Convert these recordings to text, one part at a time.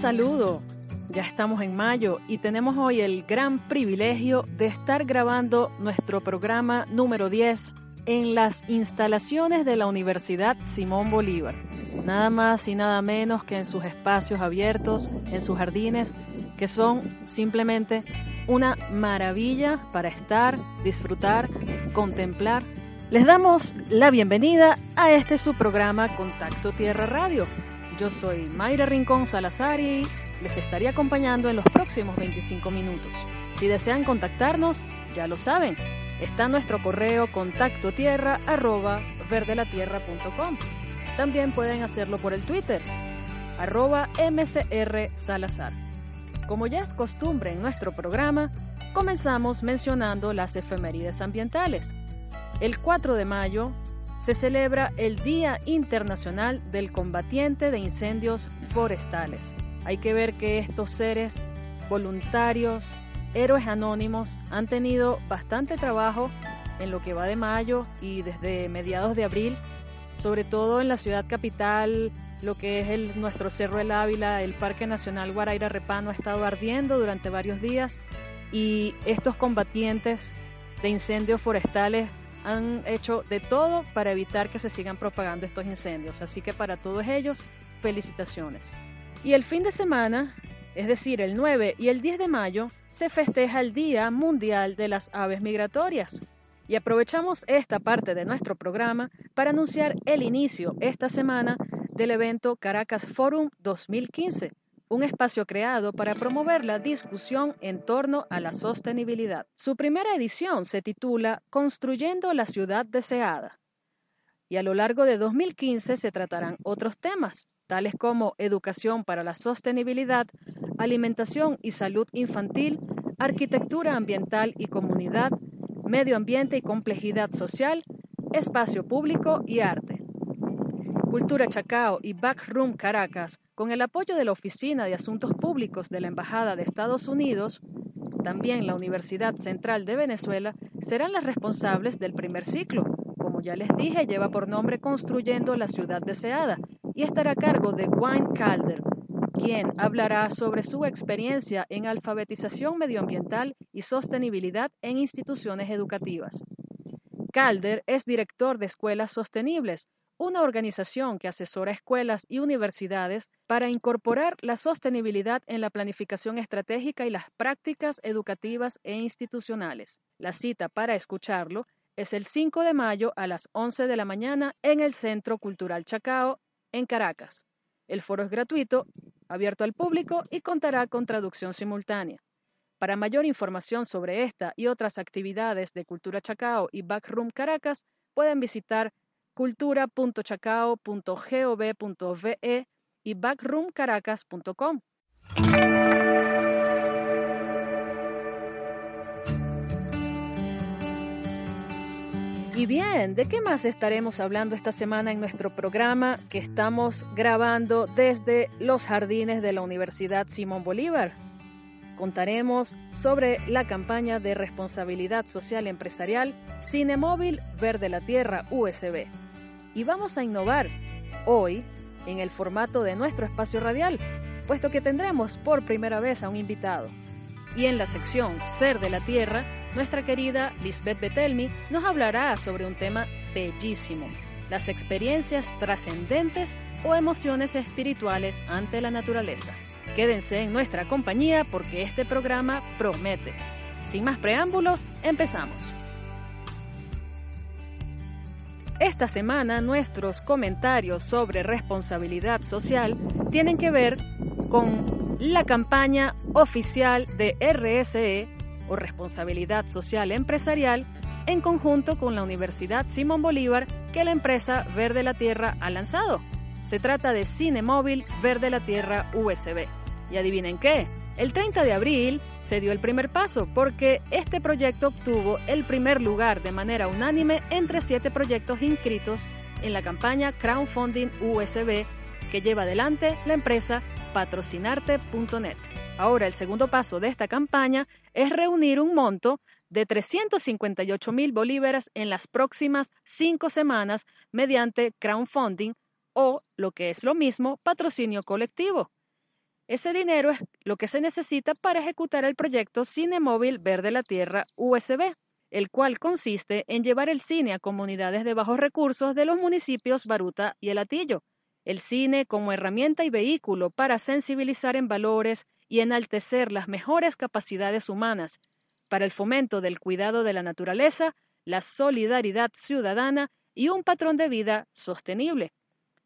saludo. Ya estamos en mayo y tenemos hoy el gran privilegio de estar grabando nuestro programa número 10 en las instalaciones de la Universidad Simón Bolívar. Nada más y nada menos que en sus espacios abiertos, en sus jardines, que son simplemente una maravilla para estar, disfrutar, contemplar. Les damos la bienvenida a este su programa Contacto Tierra Radio. Yo soy Mayra Rincón Salazar y les estaré acompañando en los próximos 25 minutos. Si desean contactarnos, ya lo saben, está nuestro correo contacto tierra arroba verdelatierra.com. También pueden hacerlo por el Twitter, arroba mcr salazar. Como ya es costumbre en nuestro programa, comenzamos mencionando las efemérides ambientales. El 4 de mayo se celebra el Día Internacional del Combatiente de Incendios Forestales. Hay que ver que estos seres voluntarios, héroes anónimos, han tenido bastante trabajo en lo que va de mayo y desde mediados de abril, sobre todo en la ciudad capital, lo que es nuestro Cerro El Ávila, el Parque Nacional Guaraira Repano ha estado ardiendo durante varios días y estos combatientes de incendios forestales han hecho de todo para evitar que se sigan propagando estos incendios. Así que para todos ellos, felicitaciones. Y el fin de semana, es decir, el 9 y el 10 de mayo, se festeja el Día Mundial de las Aves Migratorias. Y aprovechamos esta parte de nuestro programa para anunciar el inicio esta semana del evento Caracas Forum 2015, un espacio creado para promover la discusión en torno a la sostenibilidad. Su primera edición se titula Construyendo la ciudad deseada. Y a lo largo de 2015 se tratarán otros temas, tales como educación para la sostenibilidad, alimentación y salud infantil, arquitectura ambiental y comunidad, medio ambiente y complejidad social, espacio público y arte. Cultura Chacao y Backroom Caracas, con el apoyo de la Oficina de Asuntos Públicos de la Embajada de Estados Unidos, también la Universidad Central de Venezuela, serán las responsables del primer ciclo. Como ya les dije, lleva por nombre Construyendo la Ciudad Deseada y estará a cargo de Wayne Calder, quien hablará sobre su experiencia en alfabetización medioambiental y sostenibilidad en instituciones educativas. Calder es director de Escuelas Sostenibles, una organización que asesora escuelas y universidades para incorporar la sostenibilidad en la planificación estratégica y las prácticas educativas e institucionales. La cita para escucharlo es el 5 de mayo a las 11 de la mañana en el Centro Cultural Chacao, en Caracas. El foro es gratuito, abierto al público y contará con traducción simultánea. Para mayor información sobre esta y otras actividades de Cultura Chacao y Backroom Caracas, pueden visitar cultura.chacao.gov.ve y backroomcaracas.com. Y bien, ¿de qué más estaremos hablando esta semana en nuestro programa que estamos grabando desde los jardines de la Universidad Simón Bolívar? Contaremos sobre la campaña de responsabilidad social empresarial Cinemóvil Verde la Tierra USB. Y vamos a innovar hoy en el formato de nuestro espacio radial, puesto que tendremos por primera vez a un invitado. Y en la sección Ser de la Tierra, nuestra querida Lisbeth Betelmi nos hablará sobre un tema bellísimo, las experiencias trascendentes o emociones espirituales ante la naturaleza. Quédense en nuestra compañía porque este programa promete. Sin más preámbulos, empezamos. Esta semana nuestros comentarios sobre responsabilidad social tienen que ver con la campaña oficial de RSE o Responsabilidad Social Empresarial en conjunto con la Universidad Simón Bolívar que la empresa Verde la Tierra ha lanzado. Se trata de Cine Móvil Verde la Tierra USB. Y adivinen qué, el 30 de abril se dio el primer paso porque este proyecto obtuvo el primer lugar de manera unánime entre siete proyectos inscritos en la campaña Crowdfunding USB que lleva adelante la empresa patrocinarte.net. Ahora el segundo paso de esta campaña es reunir un monto de 358 mil bolívares en las próximas cinco semanas mediante crowdfunding o, lo que es lo mismo, patrocinio colectivo. Ese dinero es lo que se necesita para ejecutar el proyecto Cine Móvil Verde la Tierra USB, el cual consiste en llevar el cine a comunidades de bajos recursos de los municipios Baruta y El Atillo. El cine como herramienta y vehículo para sensibilizar en valores y enaltecer las mejores capacidades humanas para el fomento del cuidado de la naturaleza, la solidaridad ciudadana y un patrón de vida sostenible.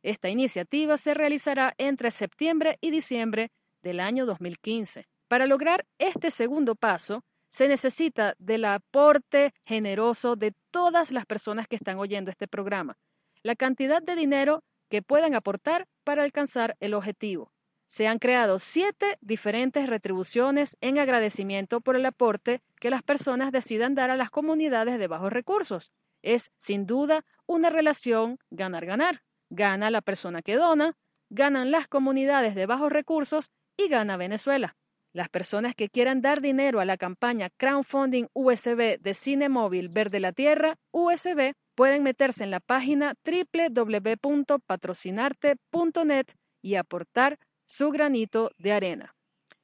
Esta iniciativa se realizará entre septiembre y diciembre del año 2015. Para lograr este segundo paso, se necesita del aporte generoso de todas las personas que están oyendo este programa. La cantidad de dinero que puedan aportar para alcanzar el objetivo. Se han creado siete diferentes retribuciones en agradecimiento por el aporte que las personas decidan dar a las comunidades de bajos recursos. Es, sin duda, una relación ganar-ganar. Gana la persona que dona, ganan las comunidades de bajos recursos y gana Venezuela. Las personas que quieran dar dinero a la campaña Crowdfunding USB de Cine Móvil Verde la Tierra, USB, pueden meterse en la página www.patrocinarte.net y aportar su granito de arena.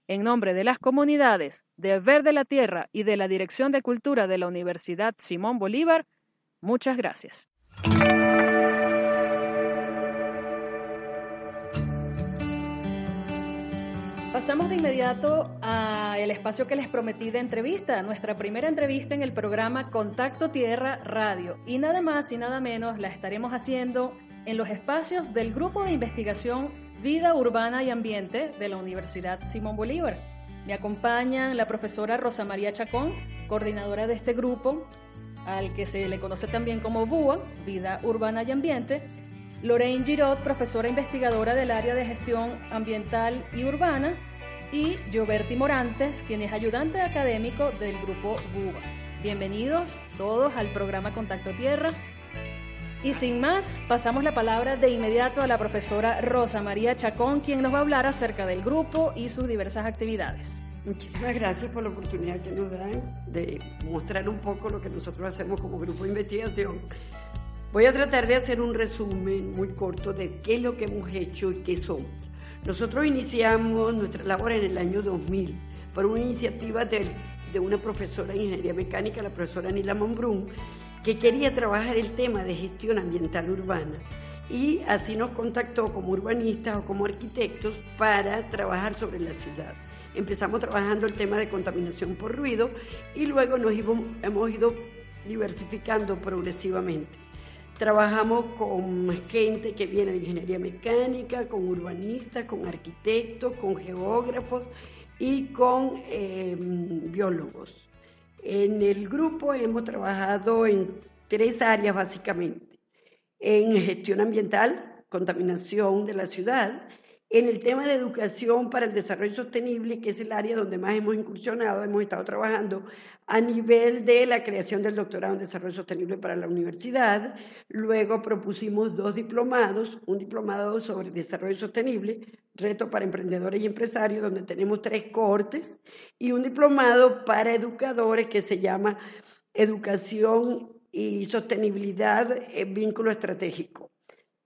En nombre de las comunidades de Verde la Tierra y de la Dirección de Cultura de la Universidad Simón Bolívar, muchas gracias. Pasamos de inmediato al espacio que les prometí de entrevista, nuestra primera entrevista en el programa Contacto Tierra Radio. Y nada más y nada menos la estaremos haciendo en los espacios del Grupo de Investigación Vida Urbana y Ambiente de la Universidad Simón Bolívar. Me acompañan la profesora Rosa María Chacón, coordinadora de este grupo, al que se le conoce también como BUA, Vida Urbana y Ambiente, Lorraine Girot, profesora investigadora del área de gestión ambiental y urbana, y Gioberti Morantes, quien es ayudante académico del grupo BUBA. Bienvenidos todos al programa Contacto Tierra. Y sin más, pasamos la palabra de inmediato a la profesora Rosa María Chacón, quien nos va a hablar acerca del grupo y sus diversas actividades. Muchísimas gracias por la oportunidad que nos dan de mostrar un poco lo que nosotros hacemos como grupo de investigación Voy a tratar de hacer un resumen muy corto de qué es lo que hemos hecho y qué somos. Nosotros iniciamos nuestra labor en el año 2000 por una iniciativa de, una profesora de ingeniería mecánica, la profesora Nila Monbrun, que quería trabajar el tema de gestión ambiental urbana. Y así nos contactó como urbanistas o como arquitectos para trabajar sobre la ciudad. Empezamos trabajando el tema de contaminación por ruido y luego nos hemos ido diversificando progresivamente. Trabajamos con gente que viene de ingeniería mecánica, con urbanistas, con arquitectos, con geógrafos y con em, biólogos. En el grupo hemos trabajado en tres áreas básicamente. En gestión ambiental, contaminación de la ciudad, en el tema de educación para el desarrollo sostenible, que es el área donde más hemos incursionado, hemos estado trabajando a nivel de la creación del doctorado en desarrollo sostenible para la universidad. Luego propusimos dos diplomados, un diplomado sobre desarrollo sostenible, reto para emprendedores y empresarios, donde tenemos tres cohortes, y un diplomado para educadores que se llama Educación y Sostenibilidad en Vínculo Estratégico.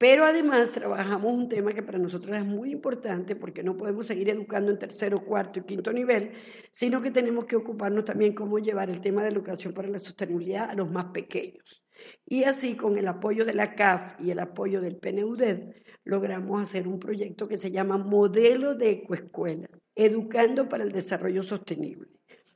Pero además trabajamos un tema que para nosotros es muy importante porque no podemos seguir educando en tercero, cuarto y quinto nivel, sino que tenemos que ocuparnos también cómo llevar el tema de educación para la sostenibilidad a los más pequeños. Y así, con el apoyo de la CAF y el apoyo del PNUDED, logramos hacer un proyecto que se llama Modelo de Ecoescuelas, Educando para el Desarrollo Sostenible.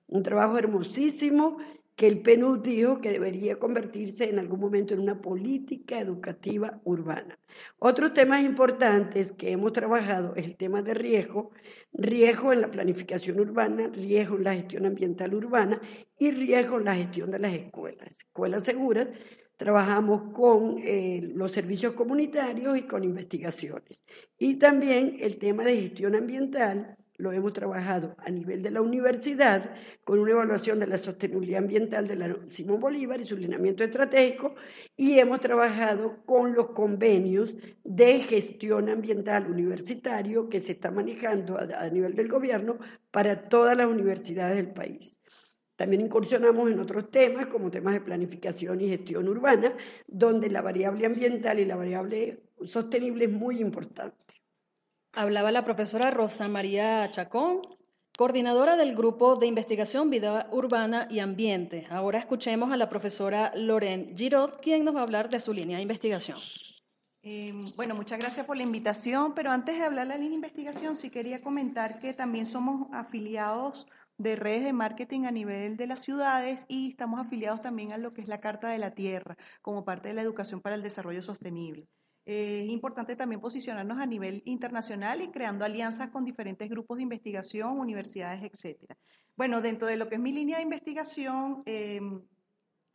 Un trabajo hermosísimo que el PNUD dijo que debería convertirse en algún momento en una política educativa urbana. Otros temas importantes que hemos trabajado es el tema de riesgo, riesgo en la planificación urbana, riesgo en la gestión ambiental urbana y riesgo en la gestión de las escuelas. Escuelas seguras, trabajamos con eh, los servicios comunitarios y con investigaciones. Y también el tema de gestión ambiental, lo hemos trabajado a nivel de la universidad con una evaluación de la sostenibilidad ambiental de la Simón Bolívar y su lineamiento estratégico y hemos trabajado con los convenios de gestión ambiental universitario que se está manejando a, nivel del gobierno para todas las universidades del país. También incursionamos en otros temas, como temas de planificación y gestión urbana, donde la variable ambiental y la variable sostenible es muy importante. Hablaba la profesora Rosa María Chacón, coordinadora del Grupo de Investigación Vida Urbana y Ambiente. Ahora escuchemos a la profesora Loren Girot, quien nos va a hablar de su línea de investigación. Eh, bueno, muchas gracias por la invitación, pero antes de hablar de la línea de investigación, sí quería comentar que también somos afiliados de redes de marketing a nivel de las ciudades y estamos afiliados también a lo que es la Carta de la Tierra como parte de la educación para el desarrollo sostenible es importante también posicionarnos a nivel internacional y creando alianzas con diferentes grupos de investigación, universidades, etcétera. Bueno, dentro de lo que es mi línea de investigación, em,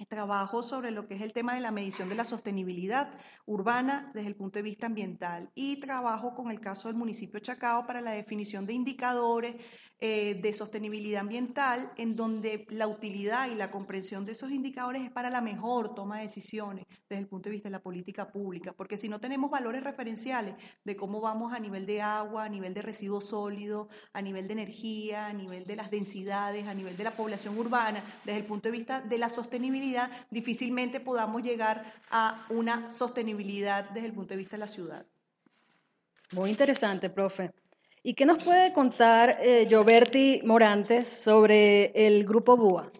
trabajo sobre lo que es el tema de la medición de la sostenibilidad urbana desde el punto de vista ambiental y trabajo con el caso del municipio Chacao para la definición de indicadores eh, de sostenibilidad ambiental, en donde la utilidad y la comprensión de esos indicadores es para la mejor toma de decisiones desde el punto de vista de la política pública, porque si no tenemos valores referenciales de cómo vamos a nivel de agua, a nivel de residuos sólidos, a nivel de energía, a nivel de las densidades, a nivel de la población urbana, desde el punto de vista de la sostenibilidad, difícilmente podamos llegar a una sostenibilidad desde el punto de vista de la ciudad. Muy interesante, profe. ¿Y qué nos puede contar eh, Gioberti Morantes sobre el Grupo BUA?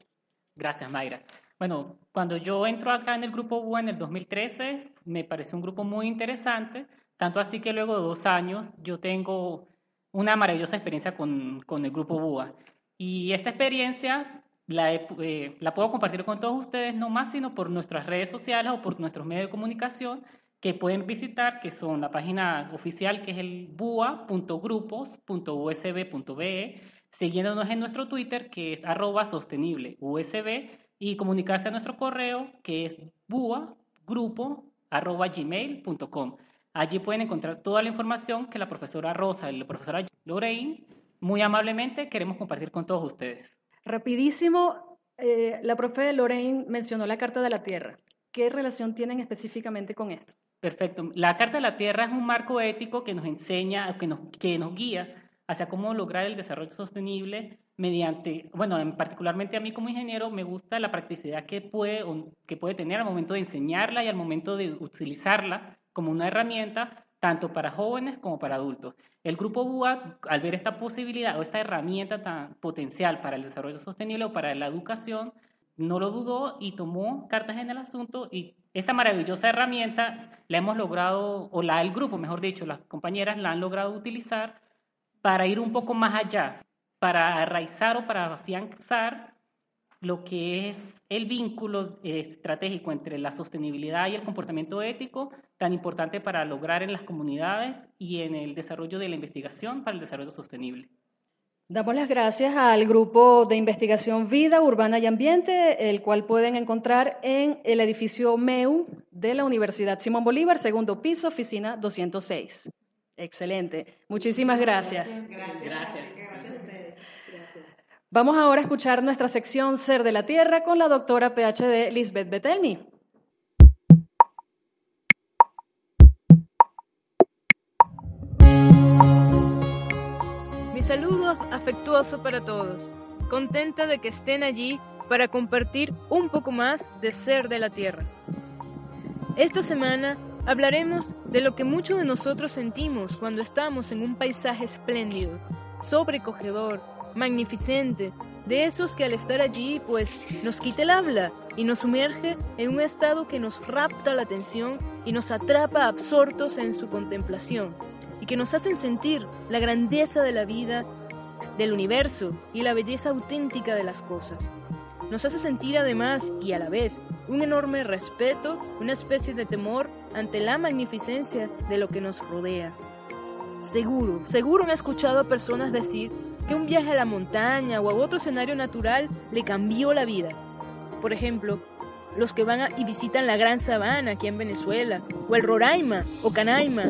Gracias, Mayra. Bueno, cuando yo entro acá en el Grupo BUA en el 2013, me pareció un grupo muy interesante, tanto así que luego de dos años yo tengo una maravillosa experiencia con, con el Grupo BUA. Y esta experiencia la, eh, la puedo compartir con todos ustedes, no más sino por nuestras redes sociales o por nuestros medios de comunicación, que pueden visitar, que son la página oficial que es el bua.grupos.usb.be, siguiéndonos en nuestro Twitter que es arroba sostenible usb y comunicarse a nuestro correo que es buagrupo.gmail.com. Allí pueden encontrar toda la información que la profesora Rosa y la profesora Lorraine muy amablemente queremos compartir con todos ustedes. Rapidísimo, eh, la profe Lorraine mencionó la Carta de la Tierra. ¿Qué relación tienen específicamente con esto? Perfecto. La Carta de la Tierra es un marco ético que nos enseña, que nos, que nos guía hacia cómo lograr el desarrollo sostenible mediante, bueno, particularmente a mí como ingeniero me gusta la practicidad que puede, que puede tener al momento de enseñarla y al momento de utilizarla como una herramienta tanto para jóvenes como para adultos. El grupo BUA, al ver esta posibilidad o esta herramienta tan potencial para el desarrollo sostenible o para la educación, no lo dudó y tomó cartas en el asunto y esta maravillosa herramienta la hemos logrado, o la el grupo, mejor dicho, las compañeras la han logrado utilizar para ir un poco más allá, para arraizar o para afianzar lo que es el vínculo estratégico entre la sostenibilidad y el comportamiento ético, tan importante para lograr en las comunidades y en el desarrollo de la investigación para el desarrollo sostenible. Damos las gracias al grupo de investigación Vida Urbana y Ambiente, el cual pueden encontrar en el edificio MEU de la Universidad Simón Bolívar, segundo piso, oficina 206. Excelente. Muchísimas gracias. Gracias. Gracias. Vamos ahora a escuchar nuestra sección Ser de la Tierra con la doctora PhD Lisbeth Betelmi. Saludo afectuoso para todos, contenta de que estén allí para compartir un poco más de ser de la tierra. Esta semana hablaremos de lo que muchos de nosotros sentimos cuando estamos en un paisaje espléndido, sobrecogedor, magnificente, de esos que al estar allí pues nos quita el habla y nos sumerge en un estado que nos rapta la atención y nos atrapa absortos en su contemplación y que nos hacen sentir la grandeza de la vida, del universo y la belleza auténtica de las cosas. nos hace sentir además y a la vez un enorme respeto, una especie de temor ante la magnificencia de lo que nos rodea. Seguro, seguro he escuchado a personas decir que un viaje a la montaña o a otro escenario natural le cambió la vida. Por ejemplo, los que van y visitan la Gran Sabana aquí en Venezuela, o el Roraima, o Canaima,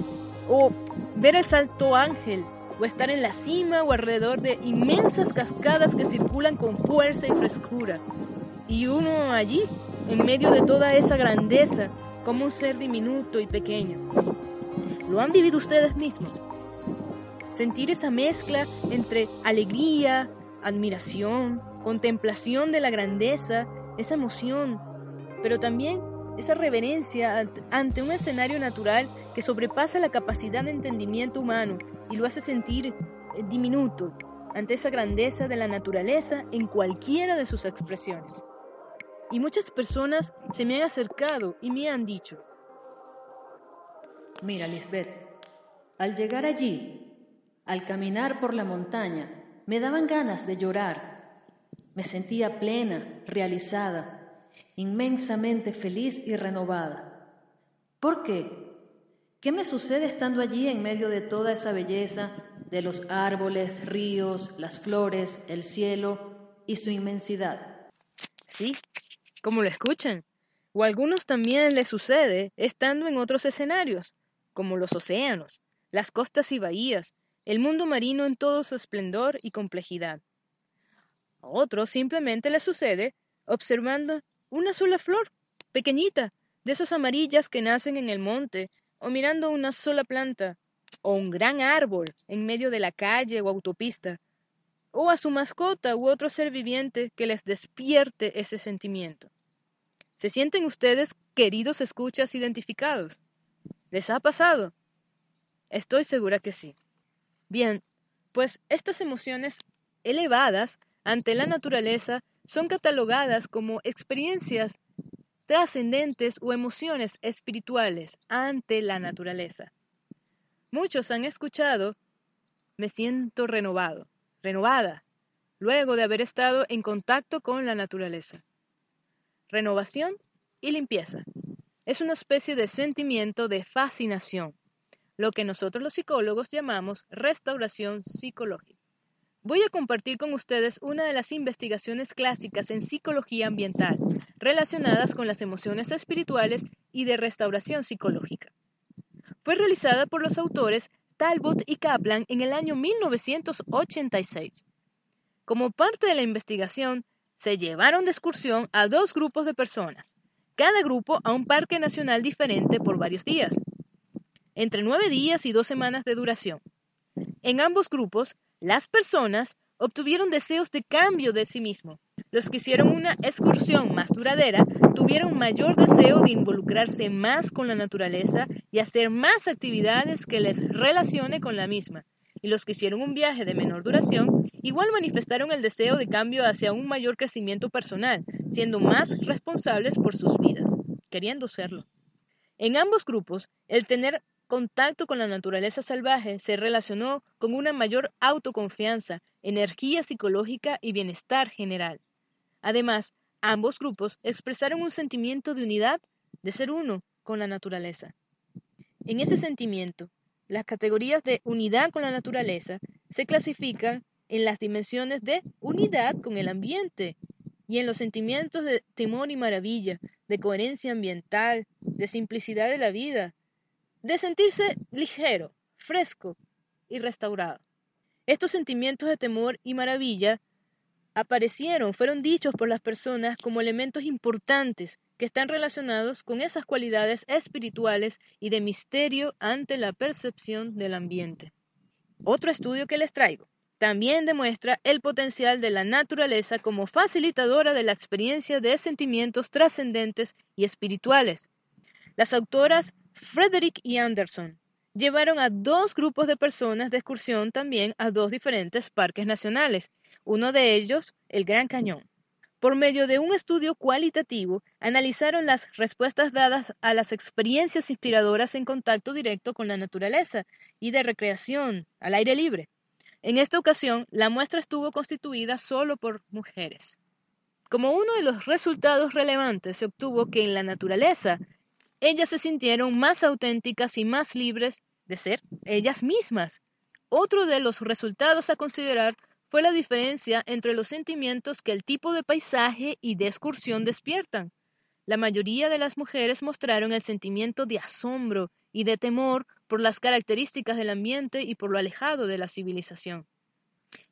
o ver el Salto Ángel, o estar en la cima o alrededor de inmensas cascadas que circulan con fuerza y frescura. Y uno allí, en medio de toda esa grandeza, como un ser diminuto y pequeño. ¿Lo han vivido ustedes mismos? Sentir esa mezcla entre alegría, admiración, contemplación de la grandeza, esa emoción, pero también esa reverencia ante un escenario natural que sobrepasa la capacidad de entendimiento humano y lo hace sentir eh, diminuto ante esa grandeza de la naturaleza en cualquiera de sus expresiones. Y muchas personas se me han acercado y me han dicho, Mira, Lisbeth, al llegar allí, al caminar por la montaña, me daban ganas de llorar. Me sentía plena, realizada, inmensamente feliz y renovada. ¿Por qué? ¿Qué me sucede estando allí en medio de toda esa belleza de los árboles, ríos, las flores, el cielo y su inmensidad? Sí, como lo escuchan. O a algunos también les sucede estando en otros escenarios, como los océanos, las costas y bahías, el mundo marino en todo su esplendor y complejidad. A otros simplemente les sucede observando una sola flor, pequeñita, de esas amarillas que nacen en el monte o mirando una sola planta, o un gran árbol en medio de la calle o autopista, o a su mascota u otro ser viviente que les despierte ese sentimiento. ¿Se sienten ustedes, queridos escuchas, identificados? ¿Les ha pasado? Estoy segura que sí. Bien, pues estas emociones elevadas ante la naturaleza son catalogadas como experiencias trascendentes o emociones espirituales ante la naturaleza. Muchos han escuchado, me siento renovado, renovada, luego de haber estado en contacto con la naturaleza. Renovación y limpieza. Es una especie de sentimiento de fascinación, lo que nosotros los psicólogos llamamos restauración psicológica. Voy a compartir con ustedes una de las investigaciones clásicas en psicología ambiental relacionadas con las emociones espirituales y de restauración psicológica. Fue realizada por los autores Talbot y Kaplan en el año 1986. Como parte de la investigación, se llevaron de excursión a dos grupos de personas, cada grupo a un parque nacional diferente por varios días, entre nueve días y dos semanas de duración. En ambos grupos las personas obtuvieron deseos de cambio de sí mismo. Los que hicieron una excursión más duradera tuvieron mayor deseo de involucrarse más con la naturaleza y hacer más actividades que les relacione con la misma. Y los que hicieron un viaje de menor duración igual manifestaron el deseo de cambio hacia un mayor crecimiento personal, siendo más responsables por sus vidas, queriendo serlo. En ambos grupos, el tener contacto con la naturaleza salvaje se relacionó con una mayor autoconfianza, energía psicológica y bienestar general. Además, ambos grupos expresaron un sentimiento de unidad, de ser uno con la naturaleza. En ese sentimiento, las categorías de unidad con la naturaleza se clasifican en las dimensiones de unidad con el ambiente y en los sentimientos de temor y maravilla, de coherencia ambiental, de simplicidad de la vida, de sentirse ligero, fresco y restaurado. Estos sentimientos de temor y maravilla aparecieron, fueron dichos por las personas como elementos importantes que están relacionados con esas cualidades espirituales y de misterio ante la percepción del ambiente. Otro estudio que les traigo también demuestra el potencial de la naturaleza como facilitadora de la experiencia de sentimientos trascendentes y espirituales. Las autoras Frederick y Anderson llevaron a dos grupos de personas de excursión también a dos diferentes parques nacionales, uno de ellos el Gran Cañón. Por medio de un estudio cualitativo, analizaron las respuestas dadas a las experiencias inspiradoras en contacto directo con la naturaleza y de recreación al aire libre. En esta ocasión, la muestra estuvo constituida solo por mujeres. Como uno de los resultados relevantes se obtuvo que en la naturaleza ellas se sintieron más auténticas y más libres de ser ellas mismas. Otro de los resultados a considerar fue la diferencia entre los sentimientos que el tipo de paisaje y de excursión despiertan. La mayoría de las mujeres mostraron el sentimiento de asombro y de temor por las características del ambiente y por lo alejado de la civilización.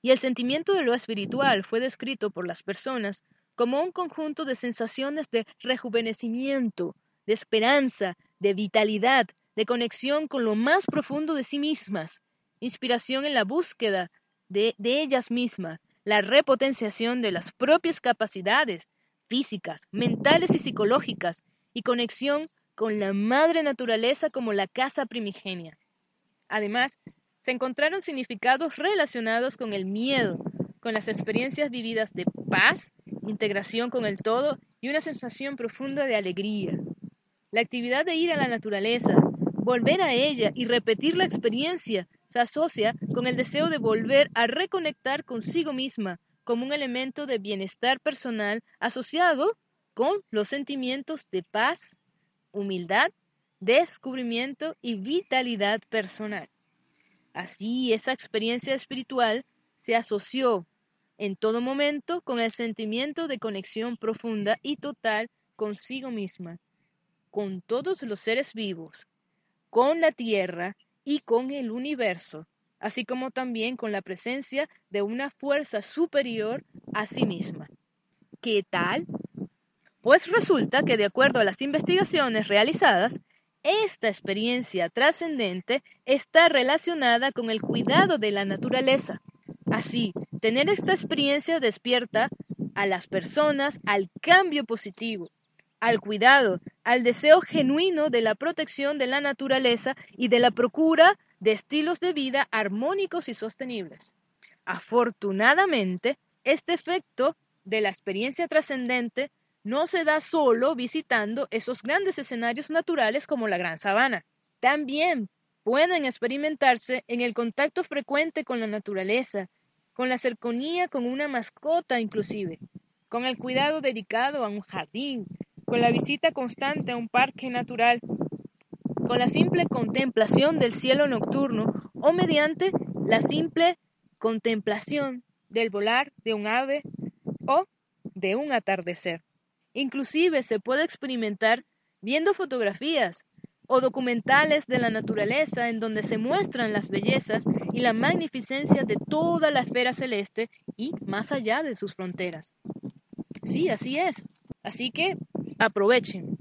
Y el sentimiento de lo espiritual fue descrito por las personas como un conjunto de sensaciones de rejuvenecimiento, de esperanza, de vitalidad, de conexión con lo más profundo de sí mismas, inspiración en la búsqueda de, de ellas mismas, la repotenciación de las propias capacidades físicas, mentales y psicológicas, y conexión con la madre naturaleza como la casa primigenia. Además, se encontraron significados relacionados con el miedo, con las experiencias vividas de paz, integración con el todo y una sensación profunda de alegría. La actividad de ir a la naturaleza, volver a ella y repetir la experiencia se asocia con el deseo de volver a reconectar consigo misma como un elemento de bienestar personal asociado con los sentimientos de paz, humildad, descubrimiento y vitalidad personal. Así, esa experiencia espiritual se asoció en todo momento con el sentimiento de conexión profunda y total consigo misma, con todos los seres vivos, con la tierra y con el universo, así como también con la presencia de una fuerza superior a sí misma. ¿Qué tal? Pues resulta que de acuerdo a las investigaciones realizadas, esta experiencia trascendente está relacionada con el cuidado de la naturaleza. Así, tener esta experiencia despierta a las personas al cambio positivo, al cuidado, al deseo genuino de la protección de la naturaleza y de la procura de estilos de vida armónicos y sostenibles. Afortunadamente, este efecto de la experiencia trascendente no se da solo visitando esos grandes escenarios naturales como la Gran Sabana. También pueden experimentarse en el contacto frecuente con la naturaleza, con la cercanía con una mascota inclusive, con el cuidado dedicado a un jardín, con la visita constante a un parque natural, con la simple contemplación del cielo nocturno o mediante la simple contemplación del volar de un ave o de un atardecer. Inclusive se puede experimentar viendo fotografías o documentales de la naturaleza en donde se muestran las bellezas y la magnificencia de toda la esfera celeste y más allá de sus fronteras. Sí, así es. Así que aprovechen.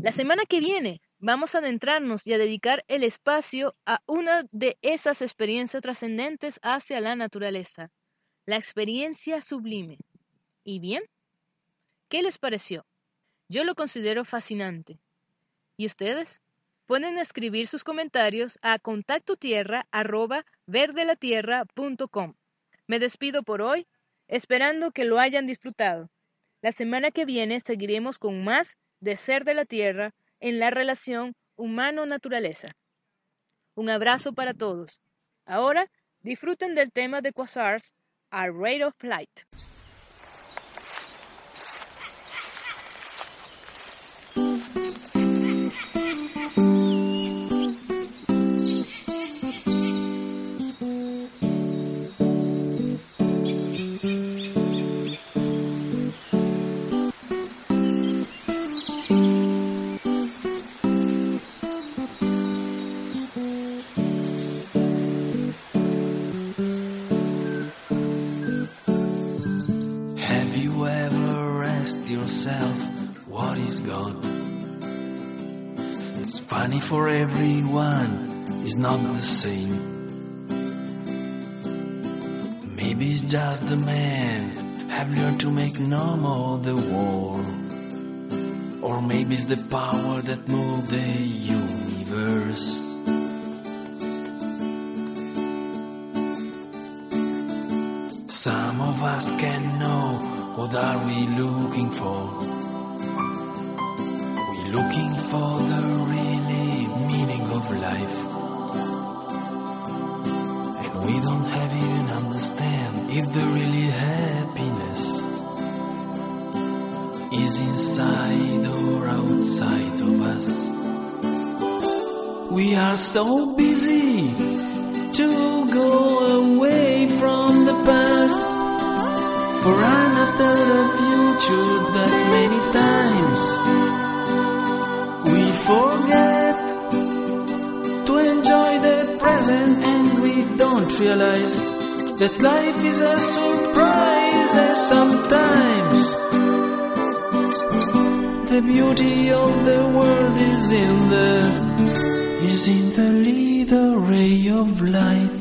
La semana que viene vamos a adentrarnos y a dedicar el espacio a una de esas experiencias trascendentes hacia la naturaleza, la experiencia sublime. ¿Y bien? ¿Qué les pareció? Yo lo considero fascinante. ¿Y ustedes? Pueden escribir sus comentarios a contactotierra@verdelatierra.com. Me despido por hoy, esperando que lo hayan disfrutado. La semana que viene seguiremos con más de Ser de la Tierra en la relación humano-naturaleza. Un abrazo para todos. Ahora disfruten del tema de Quasars, A Rate of Flight. Everyone, is not the same. Maybe it's just the man have learned to make normal the war. Or maybe it's the power that moved the universe. Some of us can know what are we looking for looking for the really meaning of life. And we don't have even understand if the really happiness is inside or outside of us. We are so busy to go away from the past for another the future that many times realize that life is a surprise and sometimes the beauty of the world is in the is in the little ray of light.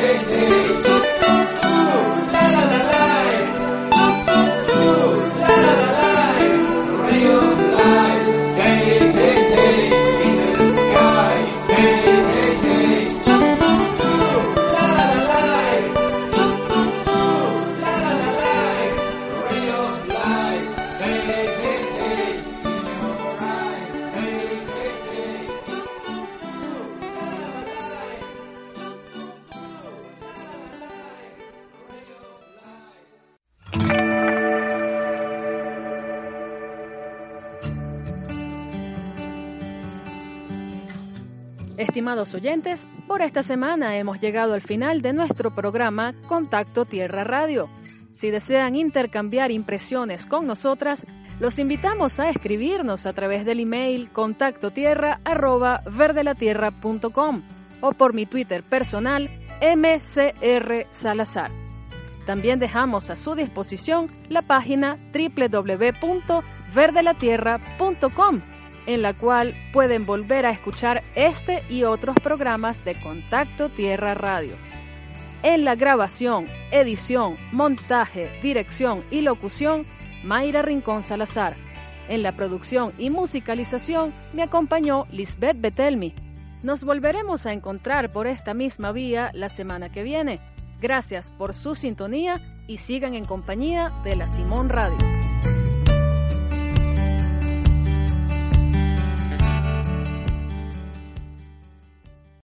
You. Estimados oyentes, por esta semana hemos llegado al final de nuestro programa Contacto Tierra Radio. Si desean intercambiar impresiones con nosotras, los invitamos a escribirnos a través del email contactotierra@verdelatierra.com o por mi Twitter personal mcr salazar. También dejamos a su disposición la página www.verdelatierra.com en la cual pueden volver a escuchar este y otros programas de Contacto Tierra Radio. En la grabación, edición, montaje, dirección y locución, Mayra Rincón Salazar. En la producción y musicalización me acompañó Lisbeth Betelmi. Nos volveremos a encontrar por esta misma vía la semana que viene. Gracias por su sintonía y sigan en compañía de la Simón Radio.